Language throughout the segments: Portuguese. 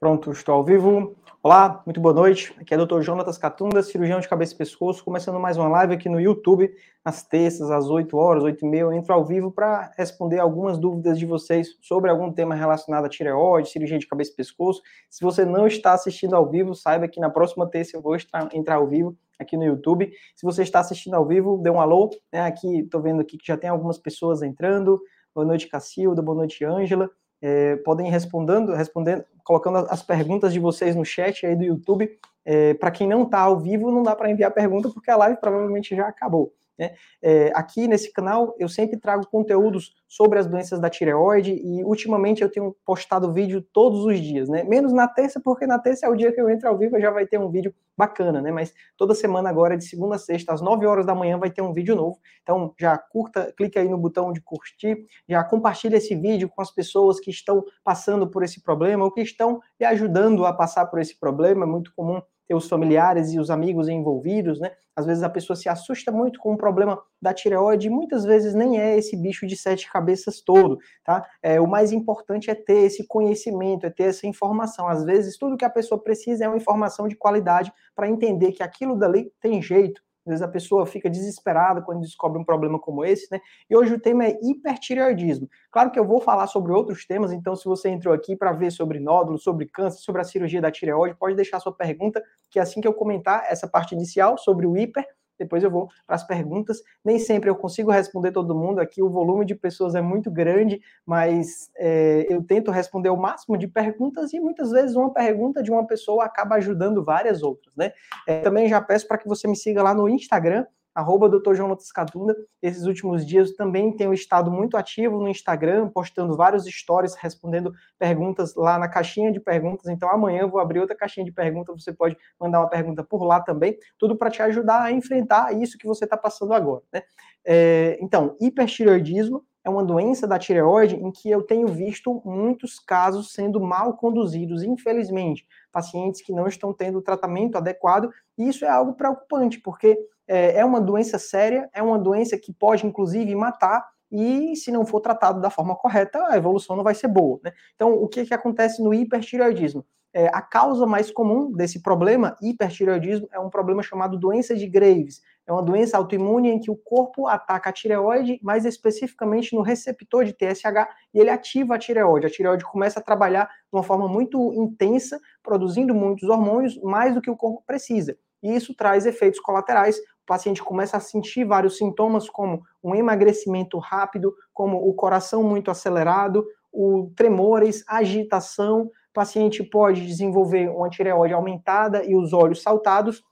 Pronto, estou ao vivo. Olá, muito boa noite. Aqui é o Dr. Jonatas Catunda, cirurgião de cabeça e pescoço, começando mais uma live aqui no YouTube, às terças, às 8 horas, 8 e meia. Eu entro ao vivo para responder algumas dúvidas de vocês sobre algum tema relacionado a tireoide, cirurgia de cabeça e pescoço. Se você não está assistindo ao vivo, saiba que na próxima terça eu vou entrar ao vivo aqui no YouTube. Se você está assistindo ao vivo, dê um alô. Né? Aqui, estou vendo aqui que já tem algumas pessoas entrando. Boa noite, Cacilda. Boa noite, Ângela. É, podem ir respondendo, respondendo, colocando as perguntas de vocês no chat aí do YouTube. É, para quem não está ao vivo, não dá para enviar pergunta porque a live provavelmente já acabou. Né? É, aqui nesse canal eu sempre trago conteúdos sobre as doenças da tireoide e ultimamente eu tenho postado vídeo todos os dias, né? Menos na terça, porque na terça é o dia que eu entro ao vivo e já vai ter um vídeo bacana, né? Mas toda semana agora, de segunda a sexta, às 9 horas da manhã, vai ter um vídeo novo. Então já curta, clica aí no botão de curtir, já compartilha esse vídeo com as pessoas que estão passando por esse problema ou que estão me ajudando a passar por esse problema. É muito comum ter os familiares e os amigos envolvidos, né? Às vezes a pessoa se assusta muito com o problema da tireoide e muitas vezes nem é esse bicho de sete cabeças todo, tá? É, o mais importante é ter esse conhecimento, é ter essa informação. Às vezes tudo que a pessoa precisa é uma informação de qualidade para entender que aquilo dali tem jeito, às vezes a pessoa fica desesperada quando descobre um problema como esse, né? E hoje o tema é hipertireoidismo. Claro que eu vou falar sobre outros temas, então se você entrou aqui para ver sobre nódulos, sobre câncer, sobre a cirurgia da tireoide, pode deixar sua pergunta, que assim que eu comentar essa parte inicial sobre o hiper, depois eu vou para as perguntas. Nem sempre eu consigo responder todo mundo, aqui o volume de pessoas é muito grande, mas é, eu tento responder o máximo de perguntas e muitas vezes uma pergunta de uma pessoa acaba ajudando várias outras, né? É, também já peço para que você me siga lá no Instagram, arroba Dr. João Lotus Catunda. Esses últimos dias também tenho estado muito ativo no Instagram, postando vários stories, respondendo perguntas lá na caixinha de perguntas. Então amanhã eu vou abrir outra caixinha de perguntas, você pode mandar uma pergunta por lá também, tudo para te ajudar a enfrentar isso que você está passando agora. Né? É, então, hipertireoidismo é uma doença da tireoide em que eu tenho visto muitos casos sendo mal conduzidos, infelizmente, pacientes que não estão tendo o tratamento adequado, e isso é algo preocupante, porque é, é uma doença séria, é uma doença que pode, inclusive, matar, e se não for tratado da forma correta, a evolução não vai ser boa. Né? Então, o que, que acontece no hipertireoidismo? É, a causa mais comum desse problema, hipertireoidismo, é um problema chamado doença de Graves. É uma doença autoimune em que o corpo ataca a tireoide, mais especificamente no receptor de TSH, e ele ativa a tireoide. A tireoide começa a trabalhar de uma forma muito intensa, produzindo muitos hormônios, mais do que o corpo precisa. E isso traz efeitos colaterais, paciente começa a sentir vários sintomas, como um emagrecimento rápido, como o coração muito acelerado, o tremores, agitação. O paciente pode desenvolver uma tireoide aumentada e os olhos saltados.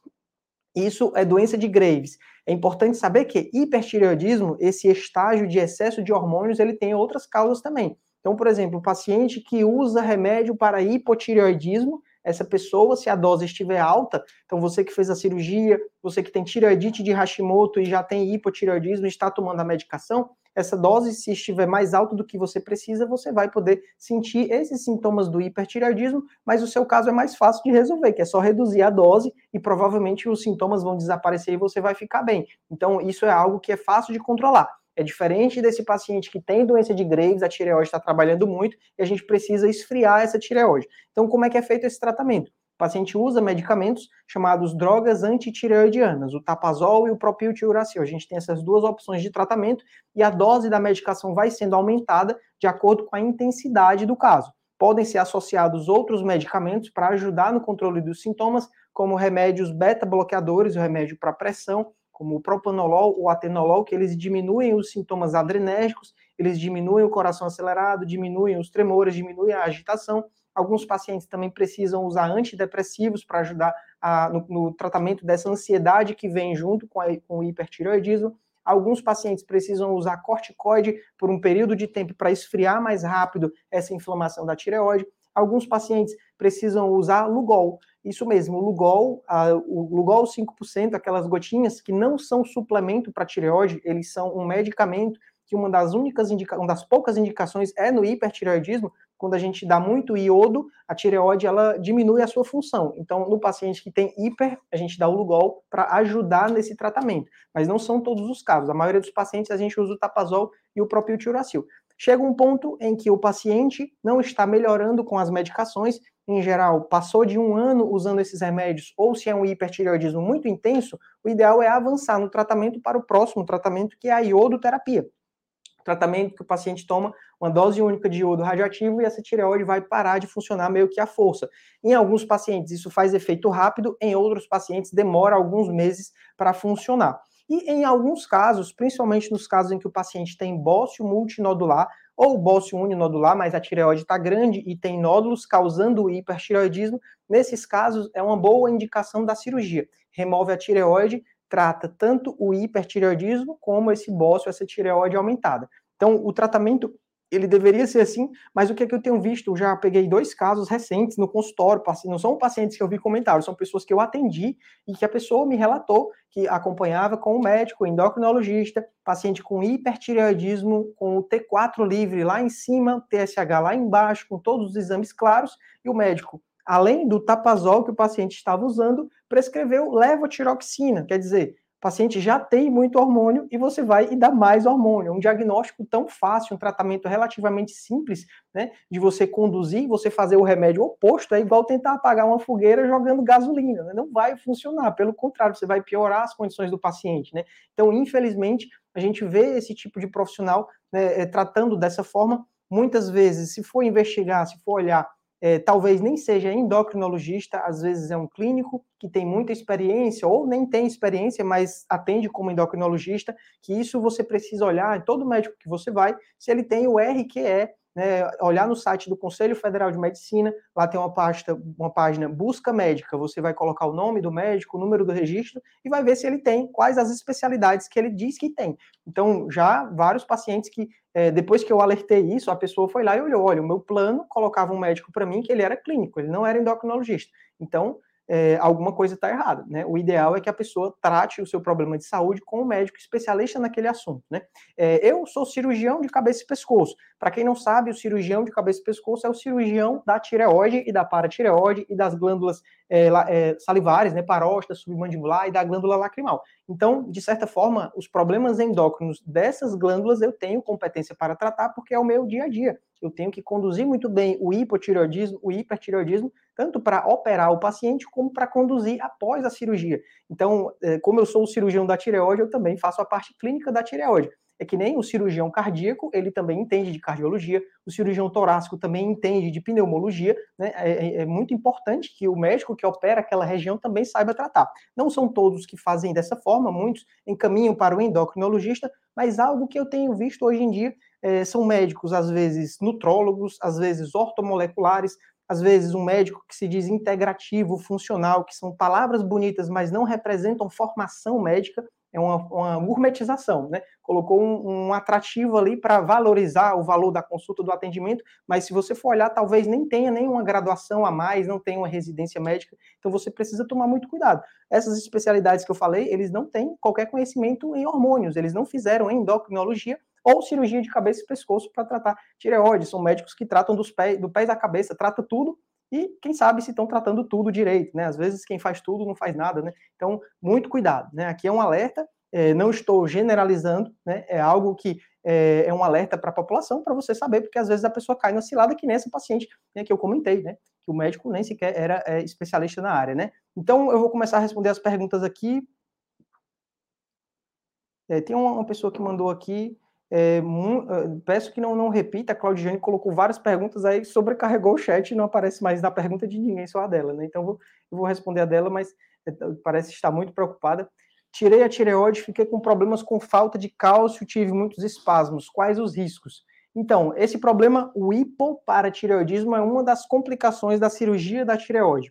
Isso é doença de Graves. É importante saber que hipertireoidismo, esse estágio de excesso de hormônios, ele tem outras causas também. Então, por exemplo, o paciente que usa remédio para hipotireoidismo, essa pessoa, se a dose estiver alta, então você que fez a cirurgia, você que tem tireoidite de Hashimoto e já tem hipotireoidismo está tomando a medicação, essa dose, se estiver mais alta do que você precisa, você vai poder sentir esses sintomas do hipertireoidismo, mas o seu caso é mais fácil de resolver, que é só reduzir a dose e provavelmente os sintomas vão desaparecer e você vai ficar bem. Então, isso é algo que é fácil de controlar. É diferente desse paciente que tem doença de Graves, a tireoide está trabalhando muito e a gente precisa esfriar essa tireoide. Então, como é que é feito esse tratamento? O paciente usa medicamentos chamados drogas antitireoidianas, o tapazol e o propiltiuracil. A gente tem essas duas opções de tratamento e a dose da medicação vai sendo aumentada de acordo com a intensidade do caso. Podem ser associados outros medicamentos para ajudar no controle dos sintomas, como remédios beta-bloqueadores, o remédio para pressão, como o propanolol ou atenolol, que eles diminuem os sintomas adrenérgicos, eles diminuem o coração acelerado, diminuem os tremores, diminuem a agitação. Alguns pacientes também precisam usar antidepressivos para ajudar a, no, no, tratamento dessa ansiedade que vem junto com, a, com o hipertireoidismo. Alguns pacientes precisam usar corticoide por um período de tempo para esfriar mais rápido essa inflamação da tireoide. Alguns pacientes precisam usar Lugol. Isso mesmo, o Lugol, a, o Lugol 5%, aquelas gotinhas que não são suplemento para tireoide, eles são um medicamento que uma das únicas indica, uma das poucas indicações é no hipertireoidismo, quando a gente dá muito iodo, a tireoide ela diminui a sua função. Então, no paciente que tem hiper, a gente dá o Lugol para ajudar nesse tratamento. Mas não são todos os casos. A maioria dos pacientes a gente usa o tapazol e o próprio tiuracil. Chega um ponto em que o paciente não está melhorando com as medicações, em geral, passou de um ano usando esses remédios, ou se é um hipertireoidismo muito intenso, o ideal é avançar no tratamento para o próximo tratamento, que é a iodoterapia. Tratamento que o paciente toma uma dose única de iodo radioativo e essa tireoide vai parar de funcionar meio que à força. Em alguns pacientes isso faz efeito rápido, em outros pacientes demora alguns meses para funcionar. E em alguns casos, principalmente nos casos em que o paciente tem bócio multinodular ou bócio uninodular, mas a tireoide está grande e tem nódulos causando hipertireoidismo, nesses casos é uma boa indicação da cirurgia. Remove a tireoide, trata tanto o hipertireoidismo como esse bócio, essa tireoide aumentada. Então, o tratamento ele deveria ser assim, mas o que, é que eu tenho visto? Eu já peguei dois casos recentes no consultório, não são pacientes que eu vi comentários, são pessoas que eu atendi e que a pessoa me relatou que acompanhava com o médico, o endocrinologista, paciente com hipertireoidismo, com o T4 livre lá em cima, TSH lá embaixo, com todos os exames claros, e o médico, além do tapazol que o paciente estava usando, prescreveu levotiroxina, quer dizer, o paciente já tem muito hormônio e você vai e dá mais hormônio. Um diagnóstico tão fácil, um tratamento relativamente simples, né, de você conduzir, você fazer o remédio oposto, é igual tentar apagar uma fogueira jogando gasolina, né? não vai funcionar, pelo contrário, você vai piorar as condições do paciente, né? Então, infelizmente, a gente vê esse tipo de profissional né, eh, tratando dessa forma, muitas vezes, se for investigar, se for olhar é, talvez nem seja endocrinologista, às vezes é um clínico que tem muita experiência ou nem tem experiência, mas atende como endocrinologista, que isso você precisa olhar em todo médico que você vai, se ele tem o RQE, né, olhar no site do Conselho Federal de Medicina, lá tem uma página, uma página busca médica, você vai colocar o nome do médico, o número do registro e vai ver se ele tem, quais as especialidades que ele diz que tem. Então, já vários pacientes que, é, depois que eu alertei isso, a pessoa foi lá e olhou, olha, o meu plano colocava um médico para mim que ele era clínico, ele não era endocrinologista. Então, é, alguma coisa está errada. Né? O ideal é que a pessoa trate o seu problema de saúde com um médico especialista naquele assunto. Né? É, eu sou cirurgião de cabeça e pescoço. Para quem não sabe, o cirurgião de cabeça e pescoço é o cirurgião da tireoide e da paratireoide e das glândulas é, é salivares, né, paróstida, submandibular e da glândula lacrimal. Então, de certa forma, os problemas endócrinos dessas glândulas eu tenho competência para tratar porque é o meu dia a dia. Eu tenho que conduzir muito bem o hipotireoidismo, o hipertireoidismo, tanto para operar o paciente como para conduzir após a cirurgia. Então, é, como eu sou o cirurgião da tireoide, eu também faço a parte clínica da tireoide. É que nem o cirurgião cardíaco, ele também entende de cardiologia, o cirurgião torácico também entende de pneumologia, né? É, é, é muito importante que o médico que opera aquela região também saiba tratar. Não são todos que fazem dessa forma, muitos encaminham para o endocrinologista, mas algo que eu tenho visto hoje em dia é, são médicos, às vezes nutrólogos, às vezes ortomoleculares, às vezes um médico que se diz integrativo, funcional, que são palavras bonitas, mas não representam formação médica, é uma, uma gourmetização, né? Colocou um, um atrativo ali para valorizar o valor da consulta, do atendimento, mas se você for olhar, talvez nem tenha nenhuma graduação a mais, não tenha uma residência médica, então você precisa tomar muito cuidado. Essas especialidades que eu falei, eles não têm qualquer conhecimento em hormônios, eles não fizeram endocrinologia, ou cirurgia de cabeça e pescoço para tratar tireoide. São médicos que tratam dos pés, do pés à cabeça, trata tudo e quem sabe se estão tratando tudo direito, né? Às vezes quem faz tudo não faz nada, né? Então, muito cuidado, né? Aqui é um alerta, é, não estou generalizando, né? É algo que é, é um alerta para a população, para você saber, porque às vezes a pessoa cai na cilada que nem essa paciente né, que eu comentei, né? Que o médico nem sequer era é, especialista na área, né? Então, eu vou começar a responder as perguntas aqui. É, tem uma, uma pessoa que mandou aqui, é, peço que não, não repita, a Claudiane colocou várias perguntas aí, sobrecarregou o chat e não aparece mais na pergunta de ninguém, só a dela, né? Então vou, eu vou responder a dela, mas é, parece estar muito preocupada. Tirei a tireoide, fiquei com problemas com falta de cálcio, tive muitos espasmos. Quais os riscos? Então, esse problema, o hipoparatireoidismo, é uma das complicações da cirurgia da tireoide.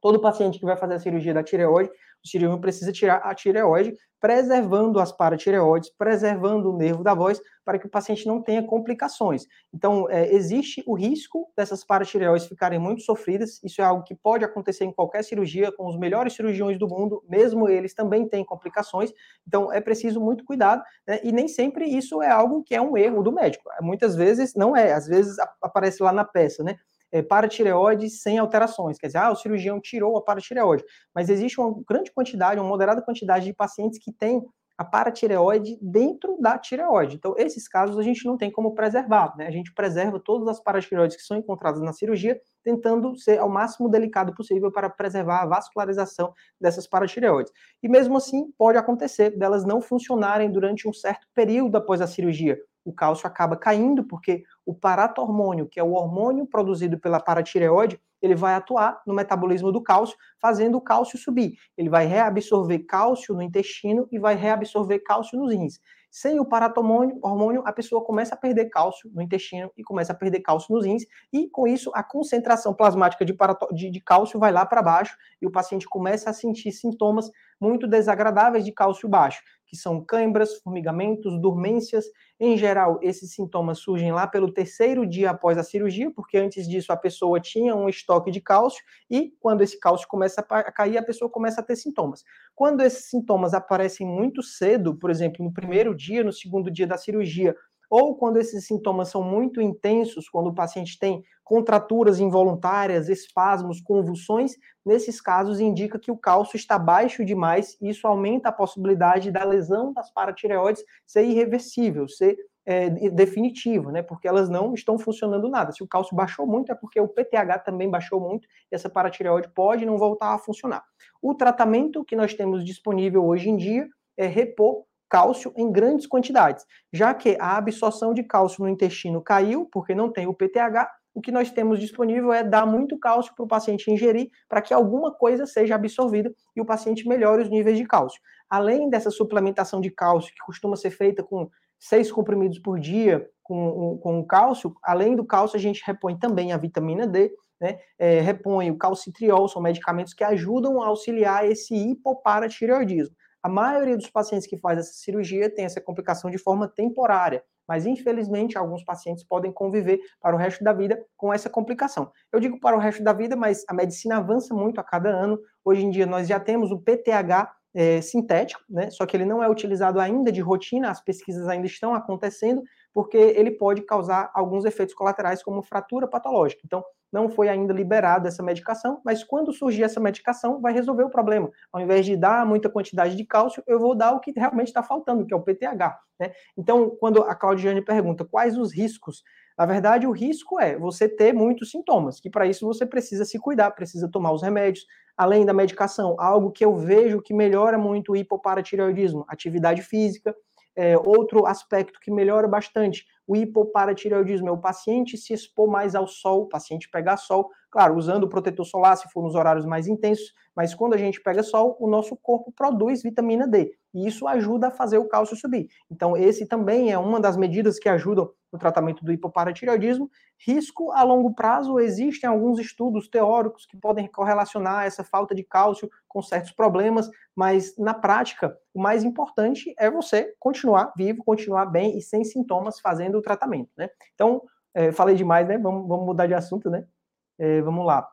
Todo paciente que vai fazer a cirurgia da tireoide o cirurgião precisa tirar a tireoide, preservando as paratireoides, preservando o nervo da voz, para que o paciente não tenha complicações. Então, é, existe o risco dessas paratireoides ficarem muito sofridas, isso é algo que pode acontecer em qualquer cirurgia, com os melhores cirurgiões do mundo, mesmo eles também têm complicações, então é preciso muito cuidado, né? e nem sempre isso é algo que é um erro do médico, muitas vezes não é, às vezes aparece lá na peça, né? É, paratireoide sem alterações. Quer dizer, ah, o cirurgião tirou a paratireoide. Mas existe uma grande quantidade, uma moderada quantidade de pacientes que têm a paratireoide dentro da tireoide. Então, esses casos a gente não tem como preservar, né? A gente preserva todas as paratireoides que são encontradas na cirurgia, tentando ser ao máximo delicado possível para preservar a vascularização dessas paratireoides. E mesmo assim, pode acontecer delas não funcionarem durante um certo período após a cirurgia. O cálcio acaba caindo porque o paratormônio, que é o hormônio produzido pela paratireoide, ele vai atuar no metabolismo do cálcio, fazendo o cálcio subir. Ele vai reabsorver cálcio no intestino e vai reabsorver cálcio nos rins. Sem o paratormônio, hormônio, a pessoa começa a perder cálcio no intestino e começa a perder cálcio nos rins, e com isso a concentração plasmática de, de, de cálcio vai lá para baixo e o paciente começa a sentir sintomas muito desagradáveis de cálcio baixo que são câimbras, formigamentos, dormências. Em geral, esses sintomas surgem lá pelo terceiro dia após a cirurgia, porque antes disso a pessoa tinha um estoque de cálcio e quando esse cálcio começa a cair, a pessoa começa a ter sintomas. Quando esses sintomas aparecem muito cedo, por exemplo, no primeiro dia, no segundo dia da cirurgia, ou quando esses sintomas são muito intensos, quando o paciente tem contraturas involuntárias, espasmos, convulsões, nesses casos indica que o cálcio está baixo demais e isso aumenta a possibilidade da lesão das paratireoides ser irreversível, ser é, né? Porque elas não estão funcionando nada. Se o cálcio baixou muito, é porque o PTH também baixou muito e essa paratireoide pode não voltar a funcionar. O tratamento que nós temos disponível hoje em dia é repor cálcio em grandes quantidades, já que a absorção de cálcio no intestino caiu, porque não tem o PTH, o que nós temos disponível é dar muito cálcio para o paciente ingerir, para que alguma coisa seja absorvida e o paciente melhore os níveis de cálcio. Além dessa suplementação de cálcio, que costuma ser feita com seis comprimidos por dia com, com cálcio, além do cálcio, a gente repõe também a vitamina D, né? É, repõe o calcitriol, são medicamentos que ajudam a auxiliar esse hipoparatireoidismo. A maioria dos pacientes que faz essa cirurgia tem essa complicação de forma temporária, mas infelizmente alguns pacientes podem conviver para o resto da vida com essa complicação. Eu digo para o resto da vida, mas a medicina avança muito a cada ano. Hoje em dia nós já temos o PTH é, sintético, né? Só que ele não é utilizado ainda de rotina, as pesquisas ainda estão acontecendo, porque ele pode causar alguns efeitos colaterais, como fratura patológica. Então, não foi ainda liberada essa medicação, mas quando surgir essa medicação, vai resolver o problema. Ao invés de dar muita quantidade de cálcio, eu vou dar o que realmente está faltando, que é o PTH. Né? Então, quando a Claudiane pergunta quais os riscos, na verdade, o risco é você ter muitos sintomas, que para isso você precisa se cuidar, precisa tomar os remédios, além da medicação, algo que eu vejo que melhora muito o hipoparatireoidismo, atividade física, é, outro aspecto que melhora bastante o hipoparatireoidismo é o paciente se expor mais ao sol, o paciente pegar sol, claro, usando o protetor solar se for nos horários mais intensos, mas quando a gente pega sol, o nosso corpo produz vitamina D, e isso ajuda a fazer o cálcio subir. Então, esse também é uma das medidas que ajudam no tratamento do hipoparatireoidismo. Risco a longo prazo, existem alguns estudos teóricos que podem correlacionar essa falta de cálcio com certos problemas, mas na prática, o mais importante é você continuar vivo, continuar bem e sem sintomas fazendo o tratamento, né? Então, é, falei demais, né? Vamos, vamos mudar de assunto, né? É, vamos lá.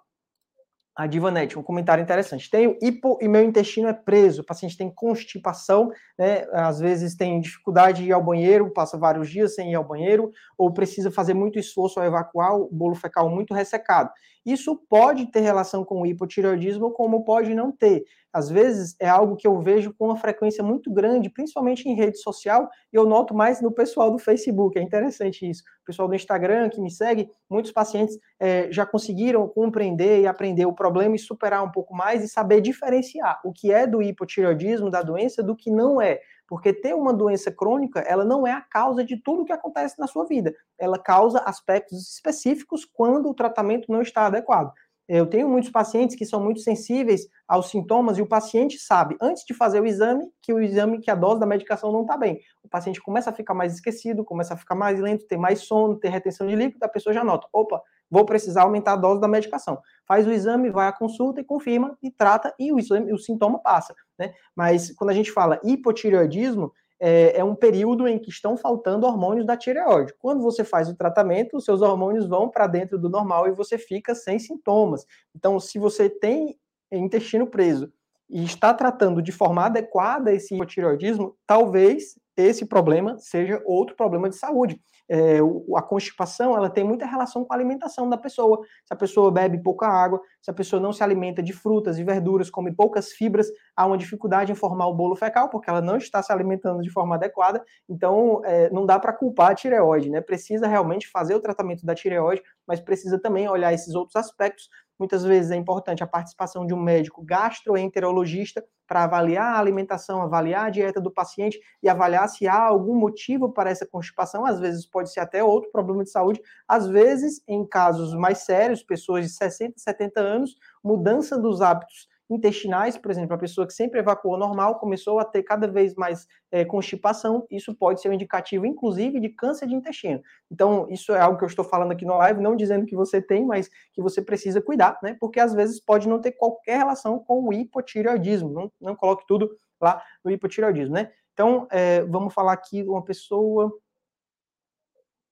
A Divanete, um comentário interessante. Tenho hipo e meu intestino é preso. O paciente tem constipação, né? Às vezes tem dificuldade de ir ao banheiro, passa vários dias sem ir ao banheiro, ou precisa fazer muito esforço ao evacuar o bolo fecal muito ressecado. Isso pode ter relação com o hipotireoidismo, como pode não ter. Às vezes é algo que eu vejo com uma frequência muito grande, principalmente em rede social, e eu noto mais no pessoal do Facebook. É interessante isso. O pessoal do Instagram que me segue, muitos pacientes é, já conseguiram compreender e aprender o problema e superar um pouco mais e saber diferenciar o que é do hipotireoidismo, da doença, do que não é. Porque ter uma doença crônica, ela não é a causa de tudo que acontece na sua vida. Ela causa aspectos específicos quando o tratamento não está adequado. Eu tenho muitos pacientes que são muito sensíveis aos sintomas e o paciente sabe, antes de fazer o exame, que o exame, que a dose da medicação não está bem. O paciente começa a ficar mais esquecido, começa a ficar mais lento, ter mais sono, ter retenção de líquido, a pessoa já nota, opa, vou precisar aumentar a dose da medicação. Faz o exame, vai à consulta e confirma e trata e o, exame, o sintoma passa. Né? Mas quando a gente fala hipotireoidismo, é, é, um período em que estão faltando hormônios da tireoide. Quando você faz o tratamento, os seus hormônios vão para dentro do normal e você fica sem sintomas. Então, se você tem intestino preso e está tratando de forma adequada esse hipotireoidismo, talvez esse problema seja outro problema de saúde. É, a constipação ela tem muita relação com a alimentação da pessoa. Se a pessoa bebe pouca água, se a pessoa não se alimenta de frutas e verduras, come poucas fibras, há uma dificuldade em formar o bolo fecal, porque ela não está se alimentando de forma adequada. Então, é, não dá para culpar a tireoide, né? Precisa realmente fazer o tratamento da tireoide, mas precisa também olhar esses outros aspectos Muitas vezes é importante a participação de um médico gastroenterologista para avaliar a alimentação, avaliar a dieta do paciente e avaliar se há algum motivo para essa constipação. Às vezes pode ser até outro problema de saúde. Às vezes, em casos mais sérios, pessoas de 60, 70 anos, mudança dos hábitos intestinais, por exemplo, a pessoa que sempre evacuou normal começou a ter cada vez mais é, constipação, isso pode ser um indicativo, inclusive, de câncer de intestino. Então, isso é algo que eu estou falando aqui no live, não dizendo que você tem, mas que você precisa cuidar, né? Porque às vezes pode não ter qualquer relação com o hipotireoidismo. Não, não coloque tudo lá no hipotireoidismo, né? Então, é, vamos falar aqui uma pessoa.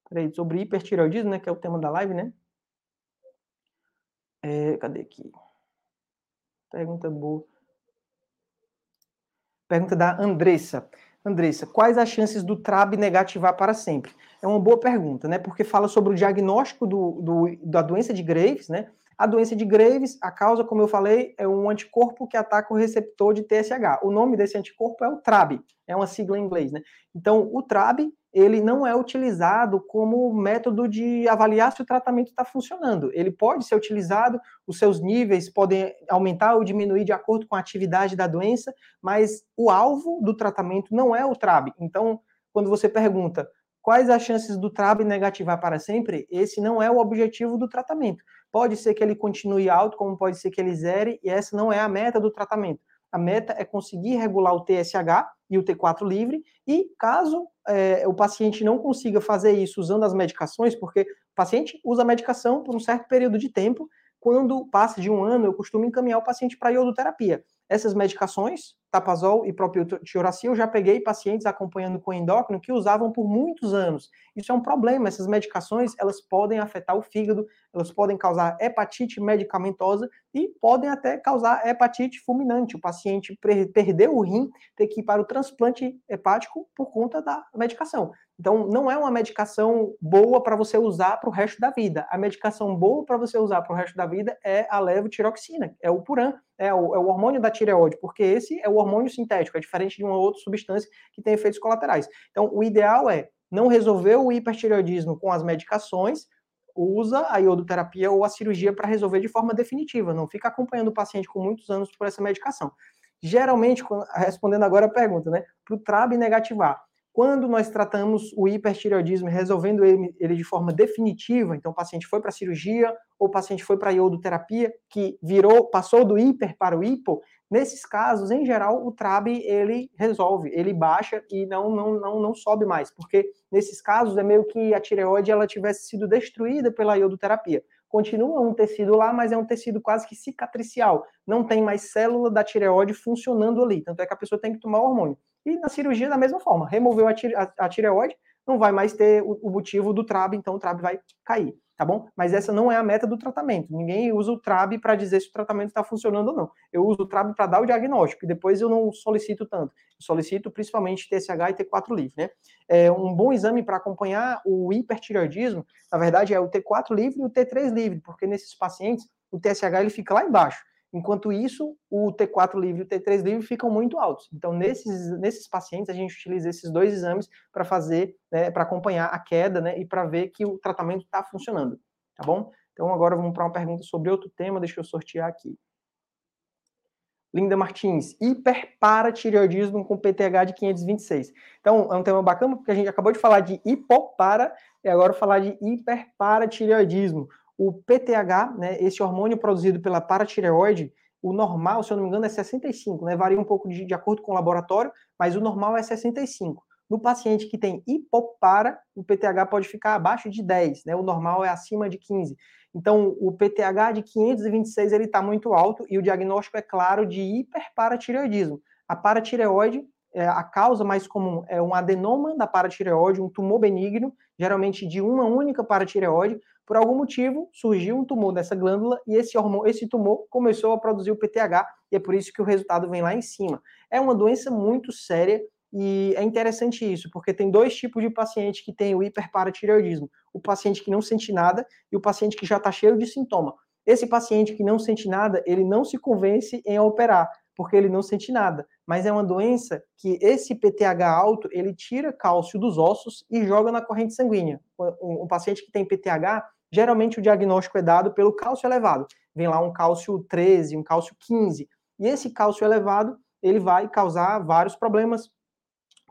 Peraí, sobre hipertireoidismo, né? Que é o tema da live, né? É, cadê aqui? Pergunta boa. Pergunta da Andressa. Andressa, quais as chances do TRAB negativar para sempre? É uma boa pergunta, né? Porque fala sobre o diagnóstico do, do, da doença de Graves, né? A doença de Graves, a causa, como eu falei, é um anticorpo que ataca o receptor de TSH. O nome desse anticorpo é o TRAB, é uma sigla em inglês, né? Então, o TRAB, ele não é utilizado como método de avaliar se o tratamento está funcionando. Ele pode ser utilizado, os seus níveis podem aumentar ou diminuir de acordo com a atividade da doença, mas o alvo do tratamento não é o TRAB. Então, quando você pergunta quais as chances do TRAB negativar para sempre, esse não é o objetivo do tratamento. Pode ser que ele continue alto, como pode ser que ele zere, e essa não é a meta do tratamento. A meta é conseguir regular o TSH e o T4 livre, e caso é, o paciente não consiga fazer isso usando as medicações, porque o paciente usa a medicação por um certo período de tempo, quando passa de um ano, eu costumo encaminhar o paciente para iodoterapia. Essas medicações, tapazol e próprio tioracil, eu já peguei pacientes acompanhando com endócrino que usavam por muitos anos. Isso é um problema, essas medicações, elas podem afetar o fígado, elas podem causar hepatite medicamentosa e podem até causar hepatite fulminante. O paciente perdeu o rim, ter que ir para o transplante hepático por conta da medicação. Então, não é uma medicação boa para você usar para o resto da vida. A medicação boa para você usar para o resto da vida é a levotiroxina, é o Puran, é o, é o, hormônio da tireoide, porque esse é o hormônio sintético, é diferente de uma outra substância que tem efeitos colaterais. Então, o ideal é não resolver o hipertireoidismo com as medicações, usa a iodoterapia ou a cirurgia para resolver de forma definitiva. Não fica acompanhando o paciente com muitos anos por essa medicação. Geralmente, respondendo agora a pergunta, né, para o TRAB negativar, quando nós tratamos o hipertireoidismo, resolvendo ele, ele, de forma definitiva, então o paciente foi para a cirurgia ou o paciente foi para a iodoterapia, que virou, passou do hiper para o hipo, nesses casos, em geral, o TRAB ele resolve, ele baixa e não, não, não, não sobe mais, porque nesses casos é meio que a tireoide ela tivesse sido destruída pela iodoterapia. Continua um tecido lá, mas é um tecido quase que cicatricial. Não tem mais célula da tireoide funcionando ali. Tanto é que a pessoa tem que tomar hormônio. E na cirurgia, da mesma forma, removeu a, tire, a, a tireoide, não vai mais ter o, o, motivo do TRAB, então o TRAB vai cair, tá bom? Mas essa não é a meta do tratamento. Ninguém usa o TRAB para dizer se o tratamento está funcionando ou não. Eu uso o TRAB para dar o diagnóstico, e depois eu não solicito tanto. Eu solicito principalmente TSH e T4 livre, né? É um bom exame para acompanhar o hipertireoidismo, na verdade, é o T4 livre e o T3 livre, porque nesses pacientes o TSH ele fica lá embaixo. Enquanto isso, o T4 livre e o T3 livre ficam muito altos. Então, nesses, nesses pacientes, a gente utiliza esses dois exames para fazer, né, para acompanhar a queda, né, e para ver que o tratamento está funcionando, tá bom? Então, agora vamos para uma pergunta sobre outro tema, deixa eu sortear aqui. Linda Martins, hiperparatireoidismo com PTH de 526. Então, é um tema bacana, porque a gente acabou de falar de hipopara, e agora falar de hiperparatireoidismo. O PTH, né, esse hormônio produzido pela paratireoide, o normal, se eu não me engano, é 65, né? Varia um pouco de, de acordo com o laboratório, mas o normal é 65. No paciente que tem hipopara, o PTH pode ficar abaixo de 10, né? O normal é acima de 15. Então, o PTH de 526 ele está muito alto e o diagnóstico é claro de hiperparatireoidismo. A paratireoide, é, a causa mais comum é um adenoma da paratireoide, um tumor benigno, geralmente de uma única paratireoide, por algum motivo, surgiu um tumor dessa glândula e esse, hormônio, esse tumor começou a produzir o PTH e é por isso que o resultado vem lá em cima. É uma doença muito séria, E é interessante isso, porque tem dois tipos de paciente que tem o hiperparatireoidismo: o paciente que não sente nada e o paciente que já está cheio de sintoma. Esse paciente que não sente nada, ele não se convence em operar, porque ele não sente nada. Mas é uma doença que esse PTH alto, ele tira cálcio dos ossos e joga na corrente sanguínea. Um, paciente que tem PTH, geralmente o diagnóstico é dado pelo cálcio elevado. Vem lá um cálcio 13, um cálcio 15. E esse cálcio elevado, ele vai causar vários problemas.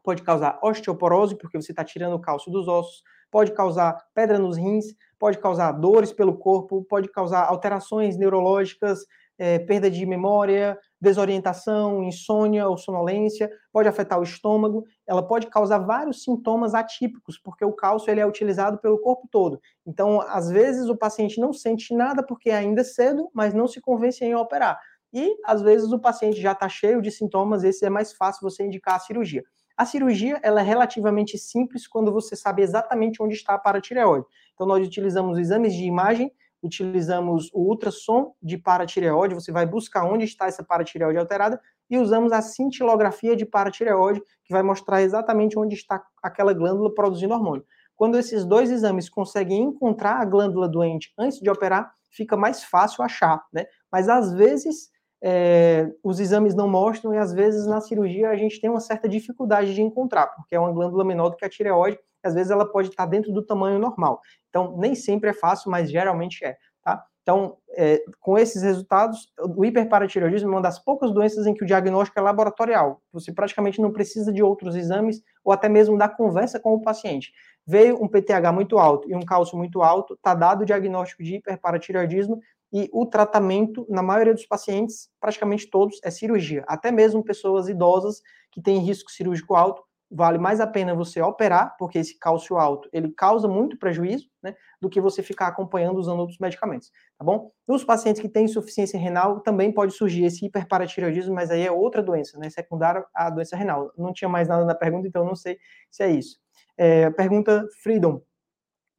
Pode causar osteoporose, porque você está tirando o cálcio dos ossos. Pode causar pedra nos rins, pode causar dores pelo corpo, pode causar alterações neurológicas, é, perda de memória, desorientação, insônia ou sonolência, pode afetar o estômago, ela pode causar vários sintomas atípicos, porque o cálcio ele é utilizado pelo corpo todo. Então, às vezes o paciente não sente nada porque é ainda cedo, mas não se convence em operar. E às vezes o paciente já está cheio de sintomas, esse é mais fácil você indicar a cirurgia. A cirurgia ela é relativamente simples quando você sabe exatamente onde está a paratireoide. Então, nós utilizamos exames de imagem utilizamos o ultrassom de paratireoide, você vai buscar onde está essa paratireoide alterada, e usamos a cintilografia de paratireoide, que vai mostrar exatamente onde está aquela glândula produzindo hormônio. Quando esses dois exames conseguem encontrar a glândula doente antes de operar, fica mais fácil achar, né? Mas às vezes é, os exames não mostram e às vezes na cirurgia a gente tem uma certa dificuldade de encontrar, porque é uma glândula menor do que a tireoide, às vezes ela pode estar dentro do tamanho normal. Então, nem sempre é fácil, mas geralmente é, tá? Então, é, com esses resultados, o hiperparatireoidismo é uma das poucas doenças em que o diagnóstico é laboratorial. Você praticamente não precisa de outros exames ou até mesmo da conversa com o paciente. Veio um PTH muito alto e um cálcio muito alto, está dado o diagnóstico de hiperparatireoidismo e o tratamento, na maioria dos pacientes, praticamente todos, é cirurgia. Até mesmo pessoas idosas que têm risco cirúrgico alto, vale mais a pena você operar, porque esse cálcio alto, ele causa muito prejuízo, né, do que você ficar acompanhando usando outros medicamentos, tá bom? Nos pacientes que têm insuficiência renal, também pode surgir esse hiperparatireoidismo, mas aí é outra doença, né, secundária à doença renal. Não tinha mais nada na pergunta, então não sei se é isso. É, pergunta Freedom.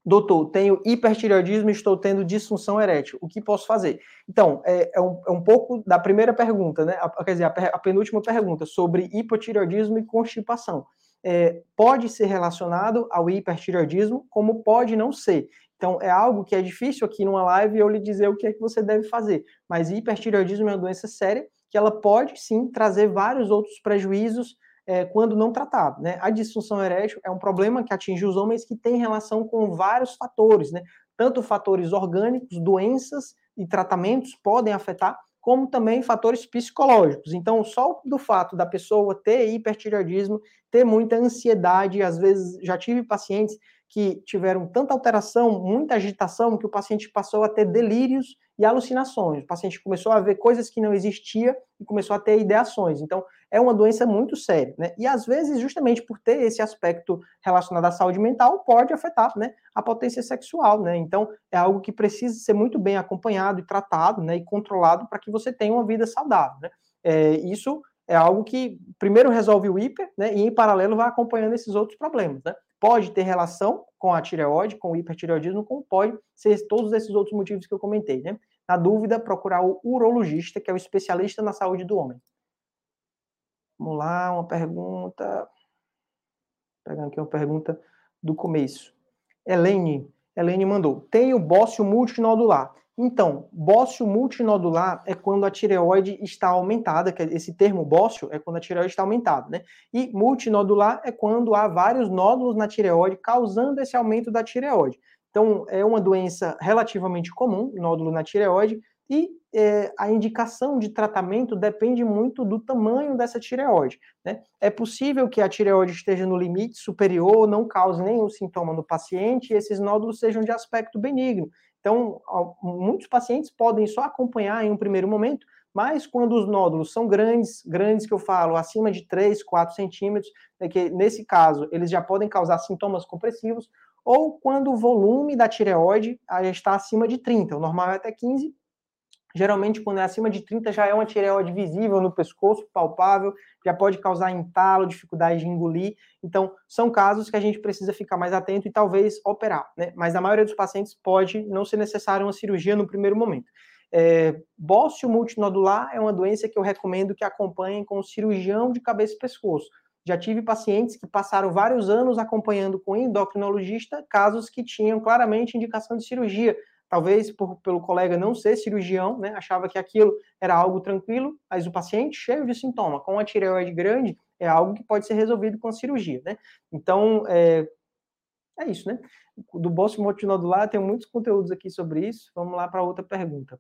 Doutor, tenho hipertireoidismo e estou tendo disfunção erétil. O que posso fazer? Então, é, é, um, é um, pouco da primeira pergunta, né? A, quer dizer, a, a, penúltima pergunta sobre hipotireoidismo e constipação. É, pode ser relacionado ao hipertireoidismo, como pode não ser. Então, é algo que é difícil aqui numa live eu lhe dizer o que é que você deve fazer. Mas hipertireoidismo é uma doença séria que ela pode sim trazer vários outros prejuízos é, quando não tratado. Né? A disfunção erétil é um problema que atinge os homens que tem relação com vários fatores, né? tanto fatores orgânicos, doenças e tratamentos podem afetar, como também fatores psicológicos. Então, só do fato da pessoa ter hipertireoidismo, ter muita ansiedade, às vezes já tive pacientes que tiveram tanta alteração, muita agitação, que o paciente passou a ter delírios e alucinações. O paciente começou a ver coisas que não existia e começou a ter ideações. Então, é uma doença muito séria, né? E às vezes, justamente por ter esse aspecto relacionado à saúde mental, pode afetar, né, a potência sexual, né? Então, é algo que precisa ser muito bem acompanhado e tratado, né, e controlado para que você tenha uma vida saudável, né? É, isso é algo que primeiro resolve o hiper, né, e em paralelo vai acompanhando esses outros problemas, né? Pode ter relação com a tireoide, com o hipertireoidismo, como pode ser todos esses outros motivos que eu comentei, né? Na dúvida, procurar o urologista, que é o especialista na saúde do homem. Vamos lá, uma pergunta. Pegando aqui uma pergunta do começo. Helene, Helene mandou: tenho bócio multinodular. Então, bócio multinodular é quando a tireoide está aumentada, que esse termo bócio é quando a tireoide está aumentada, né? E multinodular é quando há vários nódulos na tireoide causando esse aumento da tireoide. Então, é uma doença relativamente comum, nódulo na tireoide, e é, a indicação de tratamento depende muito do tamanho dessa tireoide. Né? É possível que a tireoide esteja no limite superior, não cause nenhum sintoma no paciente e esses nódulos sejam de aspecto benigno. Então, muitos pacientes podem só acompanhar em um primeiro momento, mas quando os nódulos são grandes, grandes que eu falo, acima de 3, 4 centímetros, é que nesse caso eles já podem causar sintomas compressivos, ou quando o volume da tireoide está acima de 30, o normal é até 15, Geralmente, quando é acima de 30, já é uma tireoide visível no pescoço, palpável, já pode causar entalo, dificuldade de engolir. Então, são casos que a gente precisa ficar mais atento e talvez operar, né? Mas na maioria dos pacientes pode não ser necessário uma cirurgia no primeiro momento. É, bócio multinodular é uma doença que eu recomendo que acompanhem com o cirurgião de cabeça e pescoço. Já tive pacientes que passaram vários anos acompanhando com endocrinologista casos que tinham claramente indicação de cirurgia. Talvez por, pelo colega não ser cirurgião, né, achava que aquilo era algo tranquilo, mas o paciente cheio de sintoma, com a tireoide grande, é algo que pode ser resolvido com cirurgia, né? Então, é, é isso, né? Do bolso multinodular, tem muitos conteúdos aqui sobre isso. Vamos lá para outra pergunta.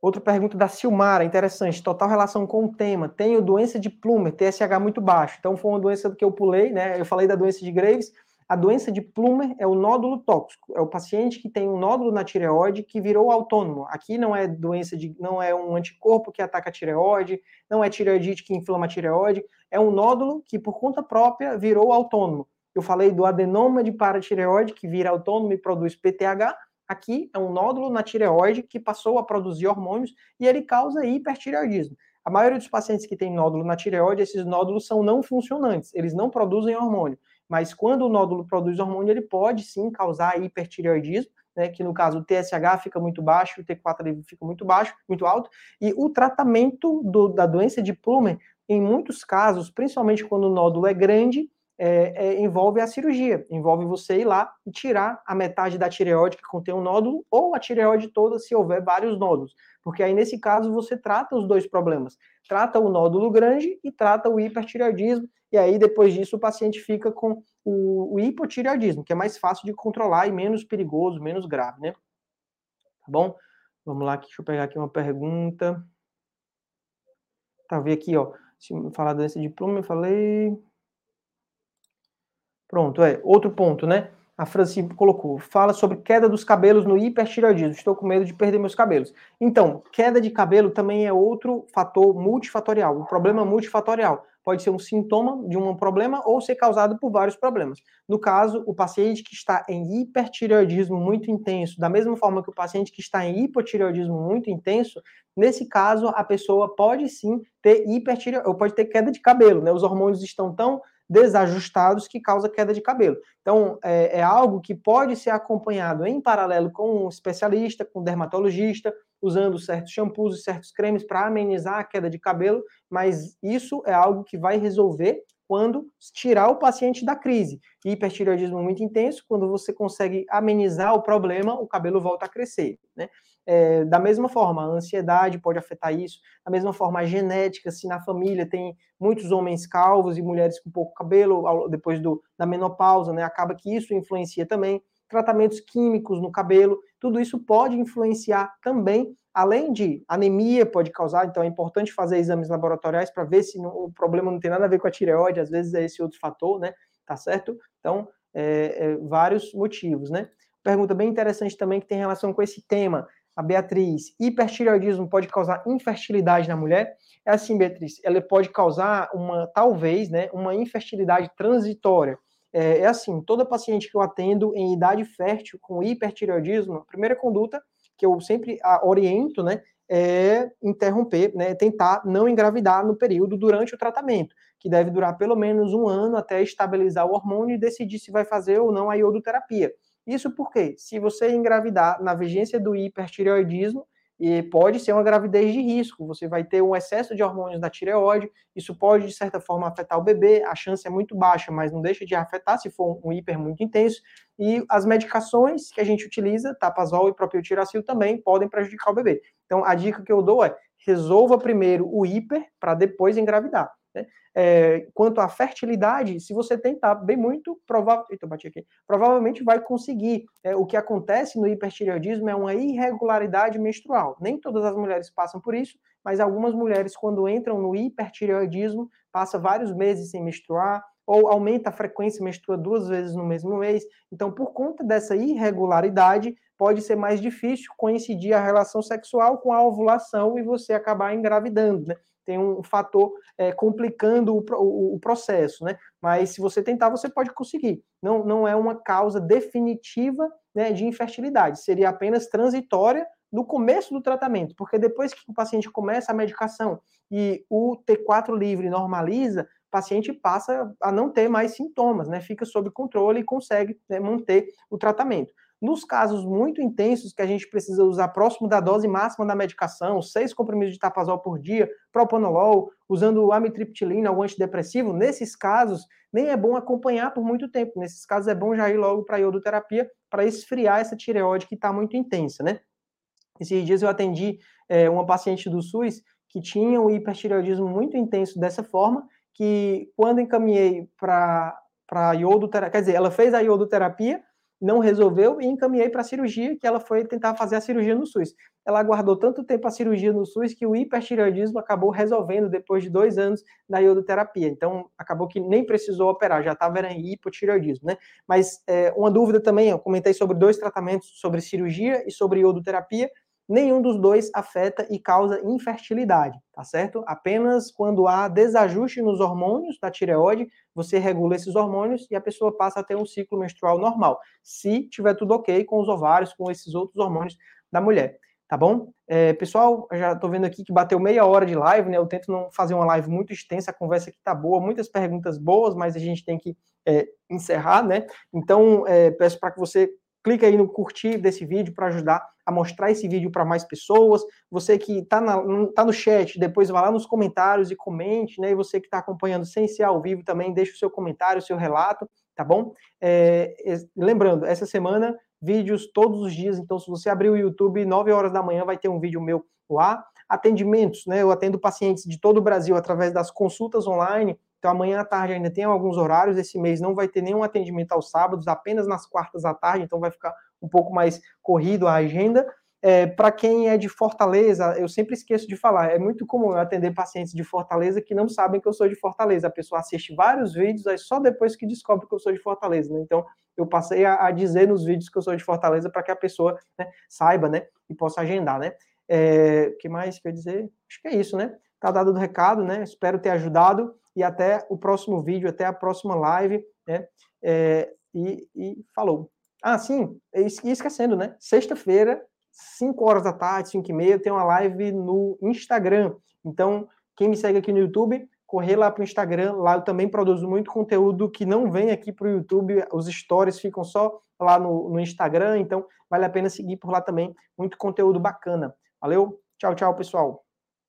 Outra pergunta da Silmara, interessante. Total relação com o tema. Tenho doença de Plumer, TSH muito baixo. Então, foi uma doença que eu pulei, né? Eu falei da doença de Graves. A doença de Plumer é o nódulo tóxico. É o paciente que tem um nódulo na tireoide que virou autônomo. Aqui não é doença de, não é um anticorpo que ataca a tireoide, não é tireoidite que inflama a tireoide, é um nódulo que por conta própria virou autônomo. Eu falei do adenoma de paratireoide que vira autônomo e produz PTH. Aqui é um nódulo na tireoide que passou a produzir hormônios e ele causa hipertireoidismo. A maioria dos pacientes que tem nódulo na tireoide, esses nódulos são não funcionantes, eles não produzem hormônio. Mas quando o nódulo produz hormônio, ele pode sim causar hipertireoidismo, né, que no caso o TSH fica muito baixo, o T4 fica muito baixo, muito alto, e o tratamento do, da doença de Plumer, em muitos casos, principalmente quando o nódulo é grande, é, é, envolve a cirurgia, envolve você ir lá e tirar a metade da tireoide que contém um nódulo, ou a tireoide toda se houver vários nódulos, porque aí nesse caso você trata os dois problemas, trata o nódulo grande e trata o hipertireoidismo, e aí depois disso o paciente fica com o, o hipotireoidismo, que é mais fácil de controlar e menos perigoso, menos grave, né? Tá bom? Vamos lá, deixa eu pegar aqui uma pergunta. Tá, ver aqui, ó. Se falar desse diploma, eu falei. Pronto, é. Outro ponto, né? A Franci colocou, fala sobre queda dos cabelos no hipertireoidismo. Estou com medo de perder meus cabelos. Então, queda de cabelo também é outro fator multifatorial, um problema multifatorial. Pode ser um sintoma de um problema ou ser causado por vários problemas. No caso, o paciente que está em hipertireoidismo muito intenso, da mesma forma que o paciente que está em hipotireoidismo muito intenso, nesse caso a pessoa pode sim ter hipertireoidismo, ou pode ter queda de cabelo, né? Os hormônios estão tão desajustados que causa queda de cabelo. Então, é, é, algo que pode ser acompanhado em paralelo com um especialista, com um dermatologista, usando certos shampoos e certos cremes para amenizar a queda de cabelo, mas isso é algo que vai resolver quando tirar o paciente da crise. Hipertireoidismo muito intenso, quando você consegue amenizar o problema, o cabelo volta a crescer. Né? É, da mesma forma, a ansiedade pode afetar isso, da mesma forma, a genética, se na família tem muitos homens calvos e mulheres com pouco cabelo, depois do, da menopausa, né, acaba que isso influencia também. Tratamentos químicos no cabelo, tudo isso pode influenciar também, além de anemia pode causar, então é importante fazer exames laboratoriais para ver se não, o problema não tem nada a ver com a tireoide, às vezes é esse outro fator, né, tá certo? Então, é, é, vários motivos, né? Pergunta bem interessante também que tem relação com esse tema a Beatriz, hipertireoidismo pode causar infertilidade na mulher? É assim, Beatriz, ela pode causar uma, talvez, né, uma infertilidade transitória. É, é assim, toda paciente que eu atendo em idade fértil com hipertireoidismo, a primeira conduta que eu sempre oriento, né, é interromper, né, tentar não engravidar no período durante o tratamento, que deve durar pelo menos um ano até estabilizar o hormônio e decidir se vai fazer ou não a iodoterapia. Isso porque, se você engravidar na vigência do hipertireoidismo, e pode ser uma gravidez de risco, você vai ter um excesso de hormônios da tireoide, isso pode, de certa forma, afetar o bebê, a chance é muito baixa, mas não deixa de afetar se for um hiper muito intenso, e as medicações que a gente utiliza, tapazol e propiltiracil, também podem prejudicar o bebê. Então, a dica que eu dou é, resolva primeiro o hiper, para depois engravidar. Né? É, quanto à fertilidade, se você tentar bem muito, provável, Eita, bati aqui, provavelmente vai conseguir. É, o que acontece no hipertireoidismo é uma irregularidade menstrual. Nem todas as mulheres passam por isso, mas algumas mulheres, quando entram no hipertireoidismo, passa vários meses sem menstruar, ou aumenta a frequência, menstrua duas vezes no mesmo mês. Então, por conta dessa irregularidade, pode ser mais difícil coincidir a relação sexual com a ovulação e você acabar engravidando, né? tem um fator é, complicando o, o, o, processo, né? Mas se você tentar, você pode conseguir. Não, não é uma causa definitiva né, de infertilidade, seria apenas transitória no começo do tratamento, porque depois que o paciente começa a medicação e o T4 livre normaliza, o paciente passa a não ter mais sintomas, né? Fica sob controle e consegue né, manter o tratamento. Nos casos muito intensos, que a gente precisa usar próximo da dose máxima da medicação, seis comprimidos de tapazol por dia, propanolol, usando amitriptilina, ou antidepressivo, nesses casos, nem é bom acompanhar por muito tempo. Nesses casos, é bom já ir logo para a iodoterapia para esfriar essa tireoide que está muito intensa, né? Esses dias eu atendi é, uma paciente do SUS que tinha um hipertireoidismo muito intenso dessa forma, que quando encaminhei para iodoterapia, quer dizer, ela fez a iodoterapia, não resolveu e encaminhei para a cirurgia, que ela foi tentar fazer a cirurgia no SUS. Ela aguardou tanto tempo a cirurgia no SUS que o hipertireoidismo acabou resolvendo depois de dois anos da iodoterapia. Então, acabou que nem precisou operar, já estava em hipotireoidismo, né? Mas é, uma dúvida também, eu comentei sobre dois tratamentos, sobre cirurgia e sobre iodoterapia nenhum dos dois afeta e causa infertilidade, tá certo? Apenas quando há desajuste nos hormônios da tireoide, você regula esses hormônios e a pessoa passa a ter um ciclo menstrual normal, se tiver tudo ok com os ovários, com esses outros hormônios da mulher, tá bom? É, pessoal, já tô vendo aqui que bateu meia hora de live, né? Eu tento não fazer uma live muito extensa, a conversa aqui tá boa, muitas perguntas boas, mas a gente tem que é, encerrar, né? Então, é, peço para que você clique aí no curtir desse vídeo para ajudar a mostrar esse vídeo para mais pessoas. Você que está tá no chat, depois vá lá nos comentários e comente, né? E você que está acompanhando sem ser ao vivo também, deixe o seu comentário, o seu relato, tá bom? É, lembrando, essa semana, vídeos todos os dias, então se você abrir o YouTube, 9 horas da manhã vai ter um vídeo meu lá. Atendimentos, né? Eu atendo pacientes de todo o Brasil através das consultas online, então, amanhã à tarde ainda tem alguns horários. Esse mês não vai ter nenhum atendimento aos sábados, apenas nas quartas à tarde, então vai ficar um pouco mais corrido a agenda. É, para quem é de Fortaleza, eu sempre esqueço de falar, é muito comum eu atender pacientes de Fortaleza que não sabem que eu sou de Fortaleza. A pessoa assiste vários vídeos, aí só depois que descobre que eu sou de Fortaleza. Né? Então, eu passei a, a, dizer nos vídeos que eu sou de Fortaleza para que a pessoa né, saiba né, e possa agendar. Né? É, o que mais quer dizer? Acho que é isso, né? Tá dado o recado, né? Espero ter ajudado e até o próximo vídeo, até a próxima live, né? É, e, e falou. Ah, sim, e esquecendo, né? Sexta-feira, 5 horas da tarde, 5 e meia, tem uma live no Instagram. Então, quem me segue aqui no YouTube, correr lá para o Instagram. Lá eu também produzo muito conteúdo que não vem aqui para o YouTube. Os stories ficam só lá no, no Instagram. Então, vale a pena seguir por lá também. Muito conteúdo bacana. Valeu? Tchau, tchau, pessoal.